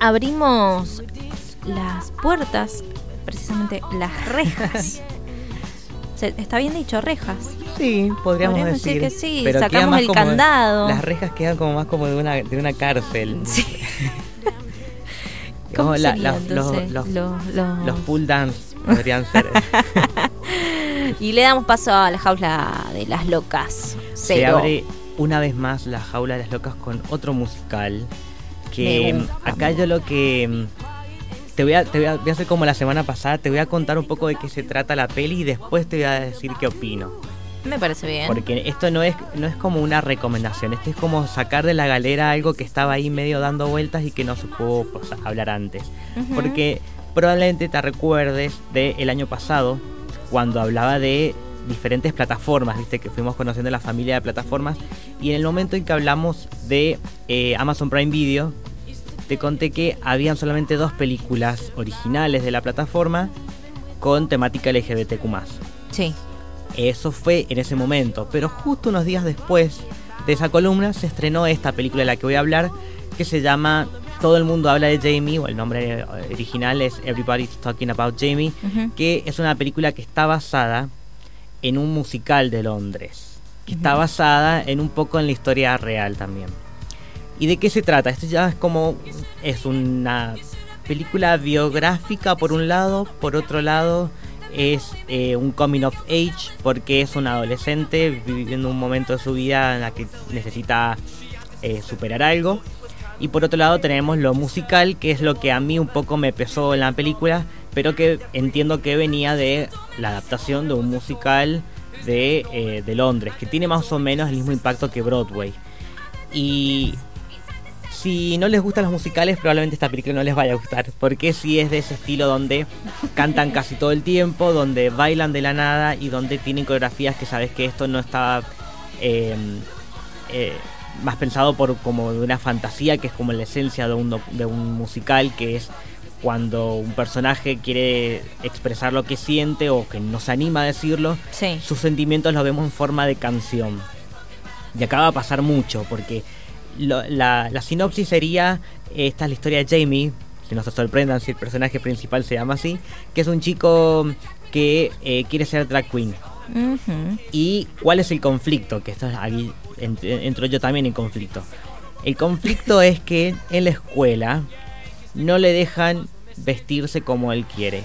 abrimos las puertas, precisamente las rejas. Está bien dicho, rejas. Sí, podríamos, Podríamos decir decir. que sí, pero sacamos el candado. Las rejas quedan como más como de una, de una cárcel. Sí. ¿Cómo Como la- sería, la- entonces, los, los, los- los- los pull dance podrían ser. Y le damos paso a la jaula de las locas. Se abre una vez más la jaula de las locas con otro musical. Que mm, acá yo lo que. mm, Te voy, a, te voy a voy a hacer como la semana pasada, te voy a contar un poco de qué se trata la peli y después te voy a decir qué opino. Me parece bien. Porque esto no es, no es como una recomendación, esto es como sacar de la galera algo que estaba ahí medio dando vueltas y que no se pudo pues, hablar antes. Porque probablemente te recuerdes del año pasado, cuando hablaba de diferentes plataformas, viste que fuimos conociendo la familia de plataformas, y en el momento en que hablamos de eh, Amazon Prime Video, te conté que habían solamente dos películas originales de la plataforma con temática LGBTQ+. Sí. Eso fue en ese momento, pero justo unos días después de esa columna se estrenó esta película de la que voy a hablar, que se llama Todo el mundo habla de Jamie, o el nombre original es Everybody's Talking About Jamie, que es una película que está basada en un musical de Londres, que está basada en un poco en la historia real también. ¿Y de qué se trata? Esto ya es como, es una película biográfica por un lado, por otro lado es eh, un coming of age porque es un adolescente viviendo un momento de su vida en la que necesita eh, superar algo. Y por otro lado tenemos lo musical, que es lo que a mí un poco me pesó en la película, pero que entiendo que venía de la adaptación de un musical de, eh, de Londres, que tiene más o menos el mismo impacto que Broadway. Y si no les gustan los musicales, probablemente esta película no les vaya a gustar, porque sí es de ese estilo donde cantan casi todo el tiempo, donde bailan de la nada y donde tienen coreografías que sabes que esto no está eh, eh, más pensado por como de una fantasía, que es como la esencia de un, de musical, que es cuando un personaje quiere expresar lo que siente o que no se anima a decirlo, Sí. sus sentimientos los vemos en forma de canción. Y acá va a pasar mucho, porque lo- la, la sinopsis sería, esta es la historia de Jamie, que no se sorprendan si el personaje principal se llama así, que es un chico que eh, quiere ser drag queen. ¿Y cuál es el conflicto? Que esto es aquí ent- entro yo también en conflicto. El conflicto es que en la escuela no le dejan vestirse como él quiere.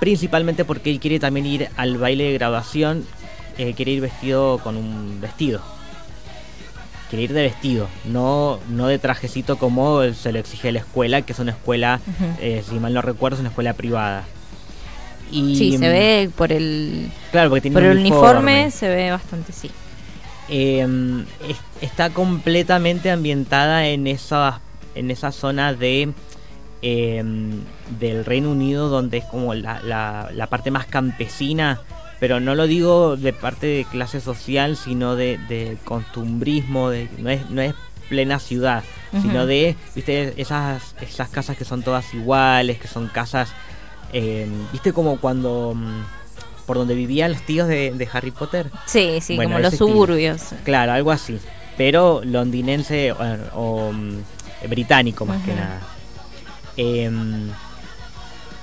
Principalmente porque él quiere también ir al baile de graduación, eh, quiere ir vestido con un vestido. Quiere ir de vestido, no, no de trajecito como se lo exige la escuela, que es una escuela, eh, si mal no recuerdo, es una escuela privada. Y, Sí, se ve por el, Claro, porque tiene por el uniforme, se ve bastante, sí. eh, es- está completamente ambientada en esa, en esa zona de eh, del Reino Unido donde es como la, la- la parte más campesina, pero no lo digo de parte de clase social, sino de, de costumbrismo, de, no, es, no es plena ciudad, sino de, viste, esas, esas casas que son todas iguales, que son casas, eh, viste como cuando... mm, por donde vivían los tíos de, de Harry Potter. Sí, sí, Bueno, como los estilo. suburbios. Claro, algo así. Pero londinense o, o, mm, británico más que nada. Em, y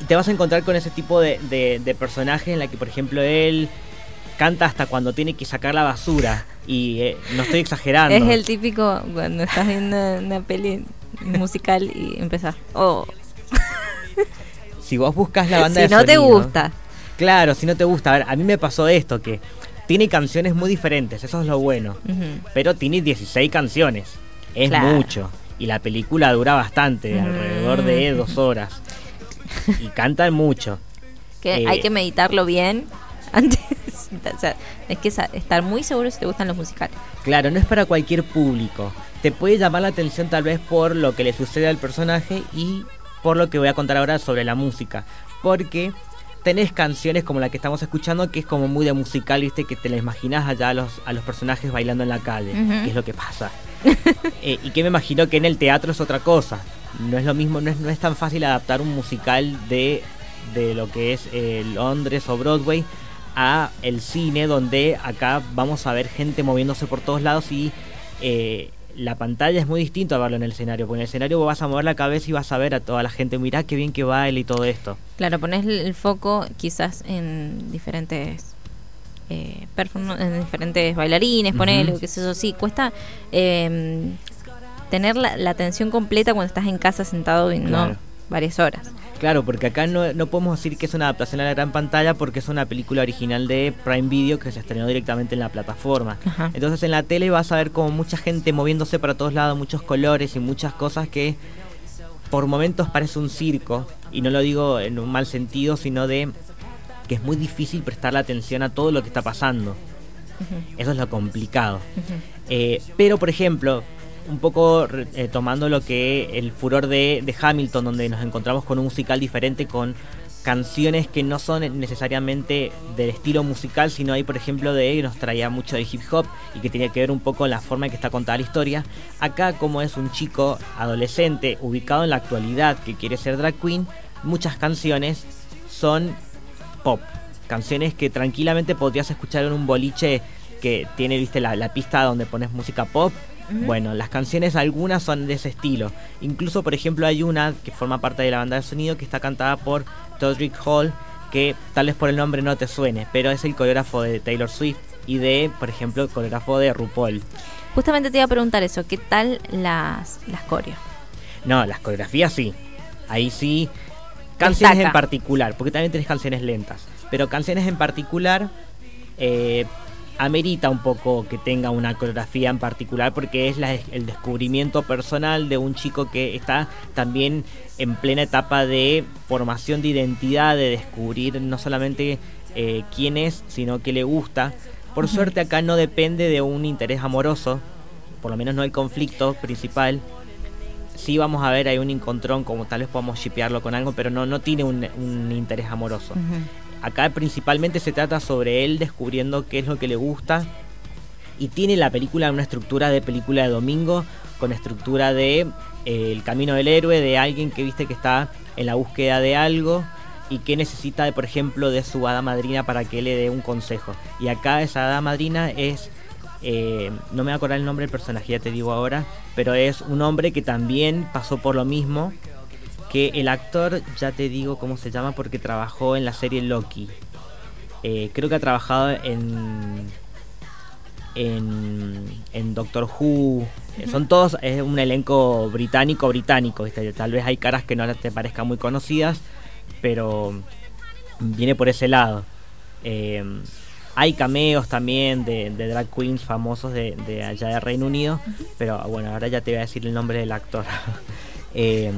te vas a encontrar con ese tipo de, de, de personajes en la que, por ejemplo, él canta hasta cuando tiene que sacar la basura. Y eh, no estoy exagerando. Es el típico cuando estás viendo una peli musical y empezás. Oh, Si vos buscas la banda si de no te gusta. Claro, si no te gusta. A ver, a mí me pasó esto, que tiene canciones muy diferentes, eso es lo bueno. Pero tiene 16 canciones. Es Claro. mucho. Y la película dura bastante, Mm. alrededor de dos horas. Y cantan mucho. Que Eh, hay que meditarlo bien antes. o sea, es que estar muy seguro si te gustan los musicales. Claro, no es para cualquier público. Te puede llamar la atención tal vez por lo que le sucede al personaje y por lo que voy a contar ahora sobre la música. Porque tenés canciones como la que estamos escuchando que es como muy de musical, viste, que te la imaginas allá a los, a los personajes bailando en la calle, que es lo que pasa. Eh, y que me imagino que en el teatro es otra cosa. No es lo mismo, no es, no es tan fácil adaptar un musical de, de lo que es eh, Londres o Broadway a el cine, donde acá vamos a ver gente moviéndose por todos lados y eh, la pantalla es muy distinto a verlo en el escenario, porque en el escenario vos vas a mover la cabeza y vas a ver a toda la gente, mirá qué bien que baila y todo esto. Claro, pones el foco quizás en diferentes eh, en diferentes bailarines, ponele, que sé yo, sí, cuesta eh, tener la, atención completa cuando estás en casa sentado viendo varias horas. Claro, porque acá no, no, podemos decir que es una adaptación a la gran pantalla porque es una película original de Prime Video que se estrenó directamente en la plataforma. Entonces en la tele vas a ver como mucha gente moviéndose para todos lados, muchos colores y muchas cosas que por momentos parece un circo. Y no lo digo en un mal sentido, sino de que es muy difícil prestarle atención a todo lo que está pasando. Eso es lo complicado. Eh, pero, por ejemplo, un poco eh, tomando lo que el furor de, de, Hamilton, donde nos encontramos con un musical diferente, con canciones que no son necesariamente del estilo musical, sino hay, por ejemplo, de nos traía mucho de hip hop y que tenía que ver un poco la forma en que está contada la historia. Acá, como es un chico adolescente ubicado en la actualidad que quiere ser drag queen, muchas canciones son pop. Canciones que tranquilamente podrías escuchar en un boliche que tiene, viste, la, la pista donde pones música pop bueno, las canciones algunas son de ese estilo. Incluso, por ejemplo, hay una que forma parte de la banda de sonido que está cantada por Todrick Hall, que tal vez por el nombre no te suene, pero es el coreógrafo de Taylor Swift y de, por ejemplo, el coreógrafo de RuPaul. Justamente te iba a preguntar eso, ¿qué tal las, las coreos? No, las coreografías sí. Ahí sí. Canciones en particular, porque también tenés canciones lentas. Pero canciones en particular, eh, amerita un poco que tenga una coreografía en particular porque es el descubrimiento personal de un chico que está también en plena etapa de formación de identidad, de descubrir no solamente eh, quién es, sino qué le gusta. Por suerte acá no depende de un interés amoroso, por lo menos no hay conflicto principal. Sí vamos a ver, hay un encontrón, como tal vez podamos shipearlo con algo, pero no, no tiene un, interés amoroso. Acá principalmente se trata sobre él descubriendo qué es lo que le gusta. Y tiene la película una estructura de película de domingo, con estructura de eh, el camino del héroe, de alguien que viste que está en la búsqueda de algo y que necesita, de, por ejemplo, de su hada madrina para que le dé un consejo. Y acá esa hada madrina es, eh, no me voy a acordar el nombre del personaje, ya te digo ahora, pero es un hombre que también pasó por lo mismo que el actor, ya te digo cómo se llama porque trabajó en la serie Loki. Eh, creo que ha trabajado en, en, Doctor Who. Son todos, es un elenco británico británico. Tal vez hay caras que no te parezcan muy conocidas, pero viene por ese lado. Eh, hay cameos también de, drag queens famosos de, de, allá de Reino Unido, pero bueno, ahora ya te voy a decir el nombre del actor. eh,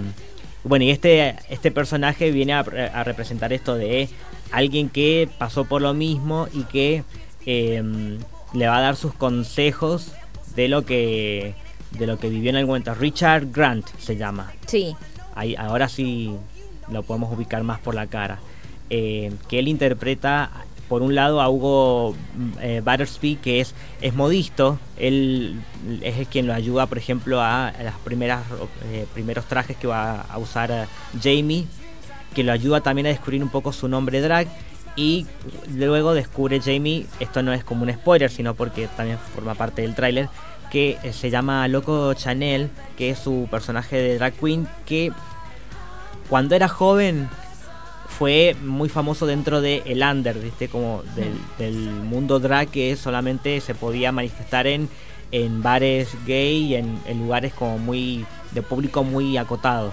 bueno, y este, este personaje viene a, representar esto de alguien que pasó por lo mismo y que em, le va a dar sus consejos de lo que de lo que vivió en algún momento. Richard Grant se llama. Sí. Ahí, ahora sí lo podemos ubicar más por la cara. Eh, que él interpreta por un lado a Hugo eh, Battersby, que es, es modisto, él es quien lo ayuda, por ejemplo, a, las primeras eh, primeros trajes que va a usar eh, Jamie, que lo ayuda también a descubrir un poco su nombre drag. Y luego descubre Jamie, esto no es como un spoiler, sino porque también forma parte del tráiler, que se llama Loco Chanel, que es su personaje de drag queen, que cuando era joven fue muy famoso dentro de el under, ¿viste? Como del, mundo drag que solamente se podía manifestar en, en bares gay y en, lugares como muy de público muy acotado.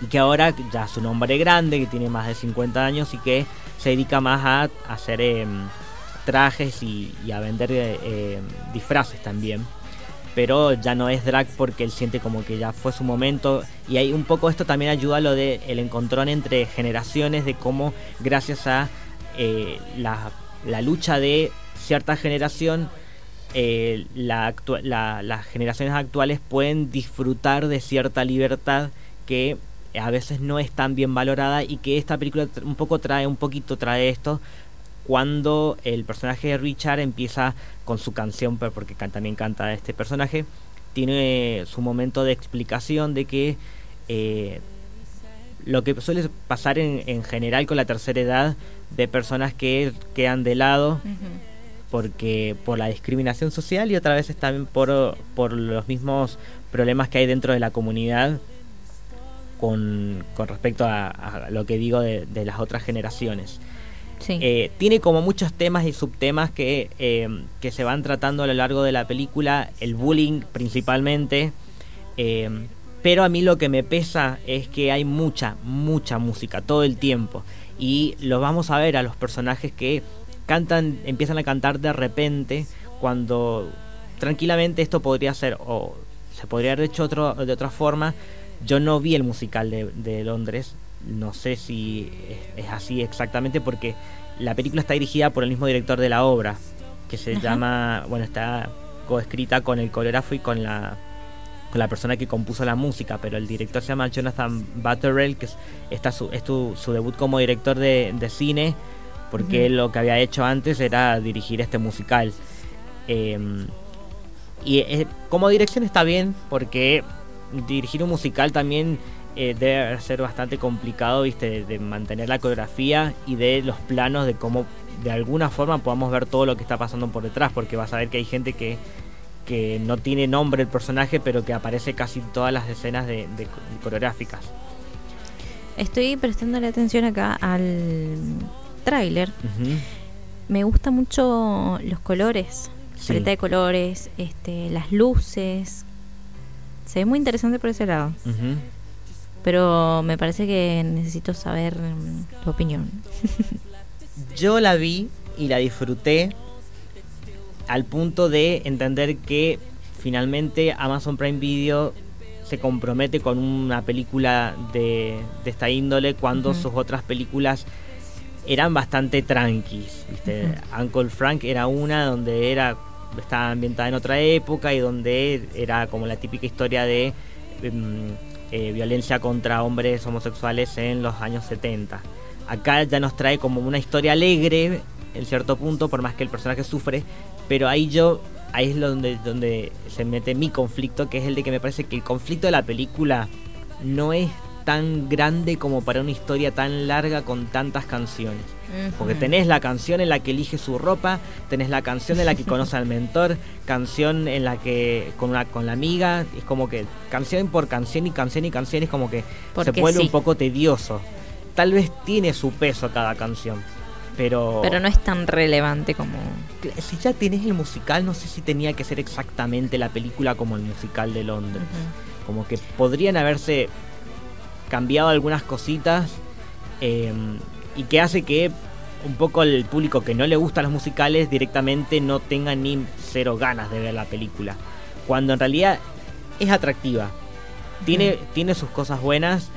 Y que ahora ya es un hombre grande, que tiene más de 50 años y que se dedica más a, hacer em, trajes y, a vender eh, em, disfraces también pero ya no es drag porque él siente como que ya fue su momento. Y hay un poco esto también ayuda a lo de el encontrón entre generaciones de cómo gracias a eh, la, lucha de cierta generación eh, la, las generaciones actuales pueden disfrutar de cierta libertad que a veces no es tan bien valorada y que esta película un poco trae un poquito trae esto cuando el personaje de Richard empieza con su canción, porque también canta este personaje, tiene su momento de explicación de que eh, lo que suele pasar en, general con la tercera edad de personas que quedan de lado porque por la discriminación social y otra vez también por, por los mismos problemas que hay dentro de la comunidad con, con respecto a, lo que digo de, las otras generaciones. Eh, tiene como muchos temas y subtemas que, eh, que se van tratando a lo largo de la película, el bullying principalmente, eh, pero a mí lo que me pesa es que hay mucha, mucha música todo el tiempo y lo vamos a ver a los personajes que cantan, empiezan a cantar de repente cuando tranquilamente esto podría ser o se podría haber hecho otro, de otra forma. Yo no vi el musical de, Londres, no sé si es, así exactamente porque la película está dirigida por el mismo director de la obra, que se llama, bueno, está coescrita con el coreógrafo y con la con la persona que compuso la música, pero el director se llama Jonathan Butterell, que es, está su, es su debut como director de, cine, porque lo que había hecho antes era dirigir este musical. Em, y eh, como dirección está bien, porque dirigir un musical también eh, debe ser bastante complicado, viste, de, mantener la coreografía y de los planos de cómo de alguna forma podamos ver todo lo que está pasando por detrás, porque vas a ver que hay gente que que no tiene nombre el personaje, pero que aparece casi en todas las escenas de, coreográficas. Estoy prestando la atención acá al tráiler. Me gustan mucho los colores, la paleta de colores, este, las luces. Se ve muy interesante por ese lado. Pero me parece que necesito saber mm, tu opinión. Yo la vi y la disfruté al punto de entender que finalmente Amazon Prime Video se compromete con una película de, esta índole cuando sus otras películas eran bastante tranquis. ¿viste? Uncle Frank era una donde era estaba ambientada en otra época y donde era como la típica historia de em, eh, violencia contra hombres homosexuales en los años 70. Acá ya nos trae como una historia alegre en cierto punto, por más que el personaje sufre, pero ahí yo, ahí es donde, donde se mete mi conflicto, que es el de que me parece que el conflicto de la película no es tan grande como para una historia tan larga con tantas canciones. Porque tenés la canción en la que elige su ropa, tenés la canción en la que conoce al mentor, canción en la que con una con la amiga, es como que canción por canción y canción y canción es como que se vuelve un poco tedioso. Tal vez tiene su peso cada canción, pero... Pero no es tan relevante como... Si ya tienes el musical, no sé si tenía que ser exactamente la película como el musical de Londres. Como que podrían haberse cambiado algunas cositas em, y que hace que un poco el público que no le gustan los musicales directamente no tenga ni cero ganas de ver la película. Cuando en realidad es atractiva. Tiene, tiene sus cosas buenas.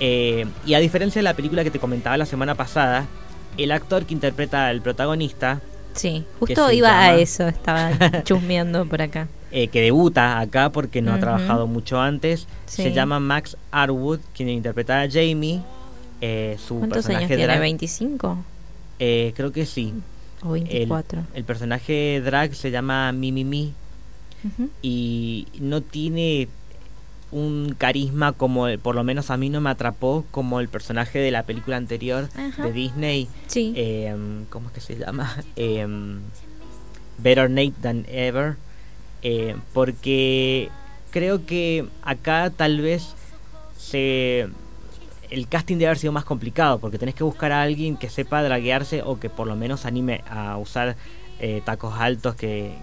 Eh, y a diferencia de la película que te comentaba la semana pasada, el actor que interpreta al protagonista. Sí, justo iba a eso, estaba chusmeando por acá. Eh, que debuta acá porque no ha trabajado mucho antes. Se llama Max Arwood, quien interpreta a Jamie. Eh, su ¿Cuántos años tiene? ¿25? Eh, creo que sí. O 24. El, personaje drag se llama Mimi Mi, y no tiene un carisma como por lo menos a mí no me atrapó como el personaje de la película anterior de Disney em, ¿cómo es que se llama? Em, Better Nate Than Ever eh, porque creo que acá tal vez se el casting debe haber sido más complicado porque tenés que buscar a alguien que sepa draguearse o que por lo menos anime a usar eh, tacos altos que,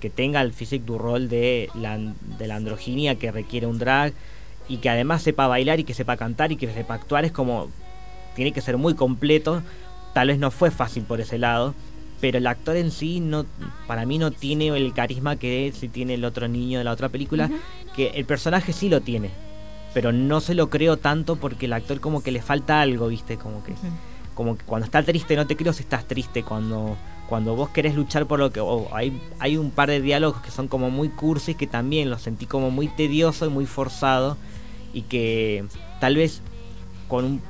que tenga el physique du rol de la, de la androginia que requiere un drag y que además sepa bailar y que sepa cantar y que sepa actuar. Es como tiene que ser muy completo. Tal vez no fue fácil por ese lado pero el actor en sí no para mí no tiene el carisma que si tiene el otro niño de la otra película que el personaje sí lo tiene pero no se lo creo tanto porque el actor como que le falta algo viste como que como que cuando está triste no te creo si estás triste cuando cuando vos querés luchar por lo que... hay, hay un par de diálogos que son como muy cursis que también los sentí como muy tedioso y muy forzado y que tal vez con un,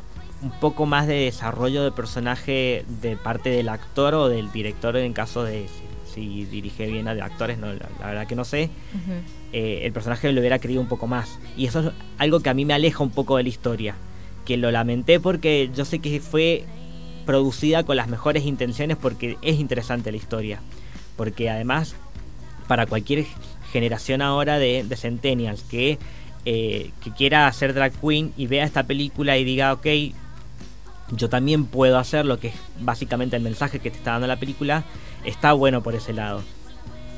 poco más de desarrollo de personaje de parte del actor o del director en caso de si, dirige bien a de actores, no, la, verdad que no sé, eh, el personaje lo hubiera querido un poco más. Y eso es algo que a mí me aleja un poco de la historia, que lo lamenté porque yo sé que fue producida con las mejores intenciones porque es interesante la historia. Porque además, para cualquier generación ahora de, de Centennials que, eh, que quiera hacer drag queen y vea esta película y diga, ok, yo también puedo hacer lo que es básicamente el mensaje que te está dando la película, está bueno por ese lado.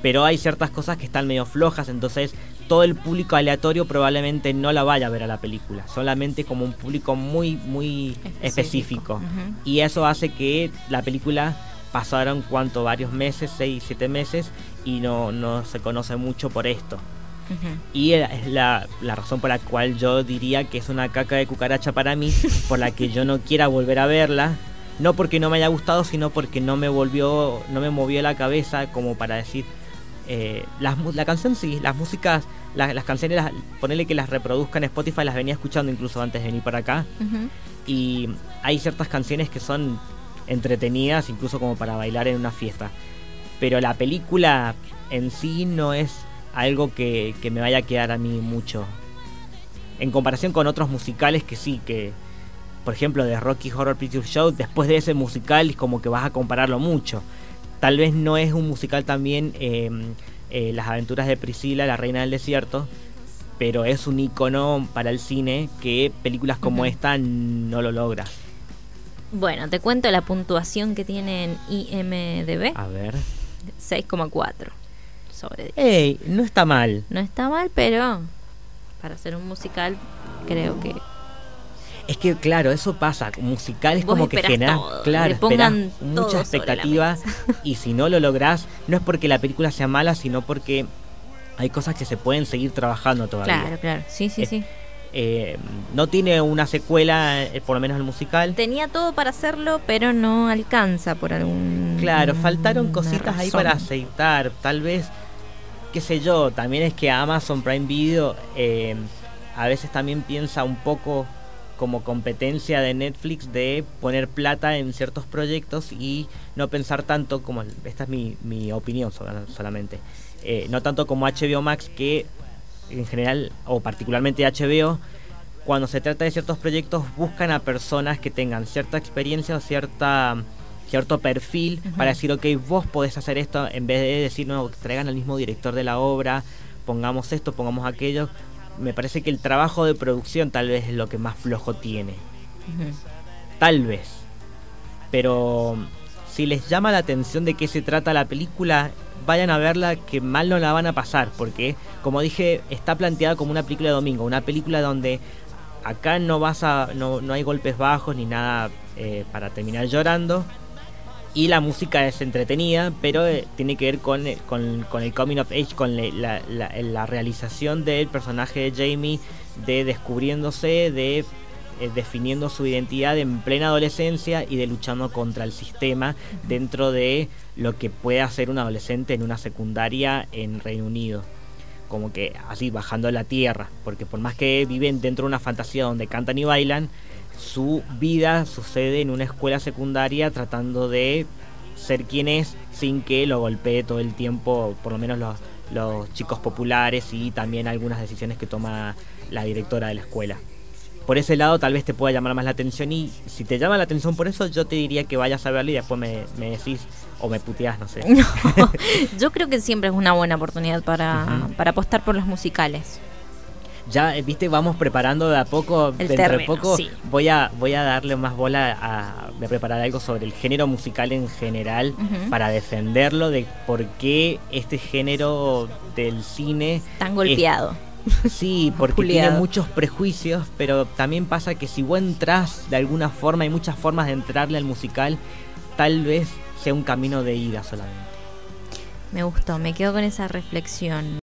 Pero hay ciertas cosas que están medio flojas, entonces todo el público aleatorio probablemente no la vaya a ver a la película, solamente como un público muy, muy específico. Y eso hace que la película pasaron cuanto varios meses, 6, 7 meses, y no, no se conoce mucho por esto. Y es la, la, razón por la cual yo diría que es una caca de cucaracha para mí, por la que yo no quiera volver a verla. No porque no me haya gustado, sino porque no me volvió, no me movió la cabeza como para decir, eh, la canción sí, las músicas, las canciones, las, ponerle que las reproduzcan en Spotify, las venía escuchando incluso antes de venir para acá. Y hay ciertas canciones que son entretenidas, incluso como para bailar en una fiesta. Pero la película en sí no es algo que, me vaya a quedar a mí mucho. En comparación con otros musicales que sí, que por ejemplo de Rocky Horror Picture Show, después de ese musical es como que vas a compararlo mucho. Tal vez no es un musical también em, eh, Las aventuras de Priscila, la reina del desierto, pero es un icono para el cine que películas como esta no lo logra. Bueno, te cuento la puntuación que tiene en IMDB. A ver. 6,4 sobre 10. Ey, no está mal. No está mal, pero para hacer un musical creo que es que, claro, eso pasa. Musical es como que genera, claro, mucha expectativa y si no lo lográs, no es porque la película sea mala, sino porque hay cosas que se pueden seguir trabajando todavía. Claro, claro, sí, sí, sí. Eh, no tiene una secuela, eh, por lo menos el musical. Tenía todo para hacerlo, pero no alcanza por algún. Claro, faltaron cositas ahí para aceitar. Tal vez, qué sé yo, también es que Amazon Prime Video eh, a veces también piensa un poco como competencia de Netflix de poner plata en ciertos proyectos y no pensar tanto como, esta es mi, mi opinión solamente, eh, no tanto como HBO Max que en general o particularmente HBO, cuando se trata de ciertos proyectos buscan a personas que tengan cierta experiencia o cierta cierto perfil para decir, ok, vos podés hacer esto en vez de decir, no, traigan al mismo director de la obra, pongamos esto, pongamos aquello, me parece que el trabajo de producción tal vez es lo que más flojo tiene. Tal vez. Pero si les llama la atención de qué se trata la película, vayan a verla que mal no la van a pasar, porque como dije, está planteada como una película de domingo, una película donde acá no vas a, no, no hay golpes bajos ni nada eh, para terminar llorando y la música es entretenida, pero eh, tiene que ver con, eh, con, con, el coming of age, con la, la, realización del personaje de Jamie, de descubriéndose, de eh, definiendo su identidad en plena adolescencia y de luchando contra el sistema dentro de lo que puede hacer un adolescente en una secundaria en Reino Unido. Como que así, bajando a la tierra, porque por más que viven dentro de una fantasía donde cantan y bailan, su vida sucede en una escuela secundaria tratando de ser quien es sin que lo golpee todo el tiempo, por lo menos los, los chicos populares y también algunas decisiones que toma la directora de la escuela. Por ese lado tal vez te pueda llamar más la atención y si te llama la atención por eso yo te diría que vayas a verlo y después me, decís o me puteás, no sé. yo creo que siempre es una buena oportunidad para, para apostar por los musicales. Ya eh, viste vamos preparando de a poco dentro de poco voy a voy a darle más bola a, preparar algo sobre el género musical en general para defenderlo de por qué este género del cine tan golpeado. Sí, porque tiene muchos prejuicios, pero también pasa que si vos entras de alguna forma, hay muchas formas de entrarle al musical, tal vez sea un camino de ida solamente. Me gustó, me quedo con esa reflexión.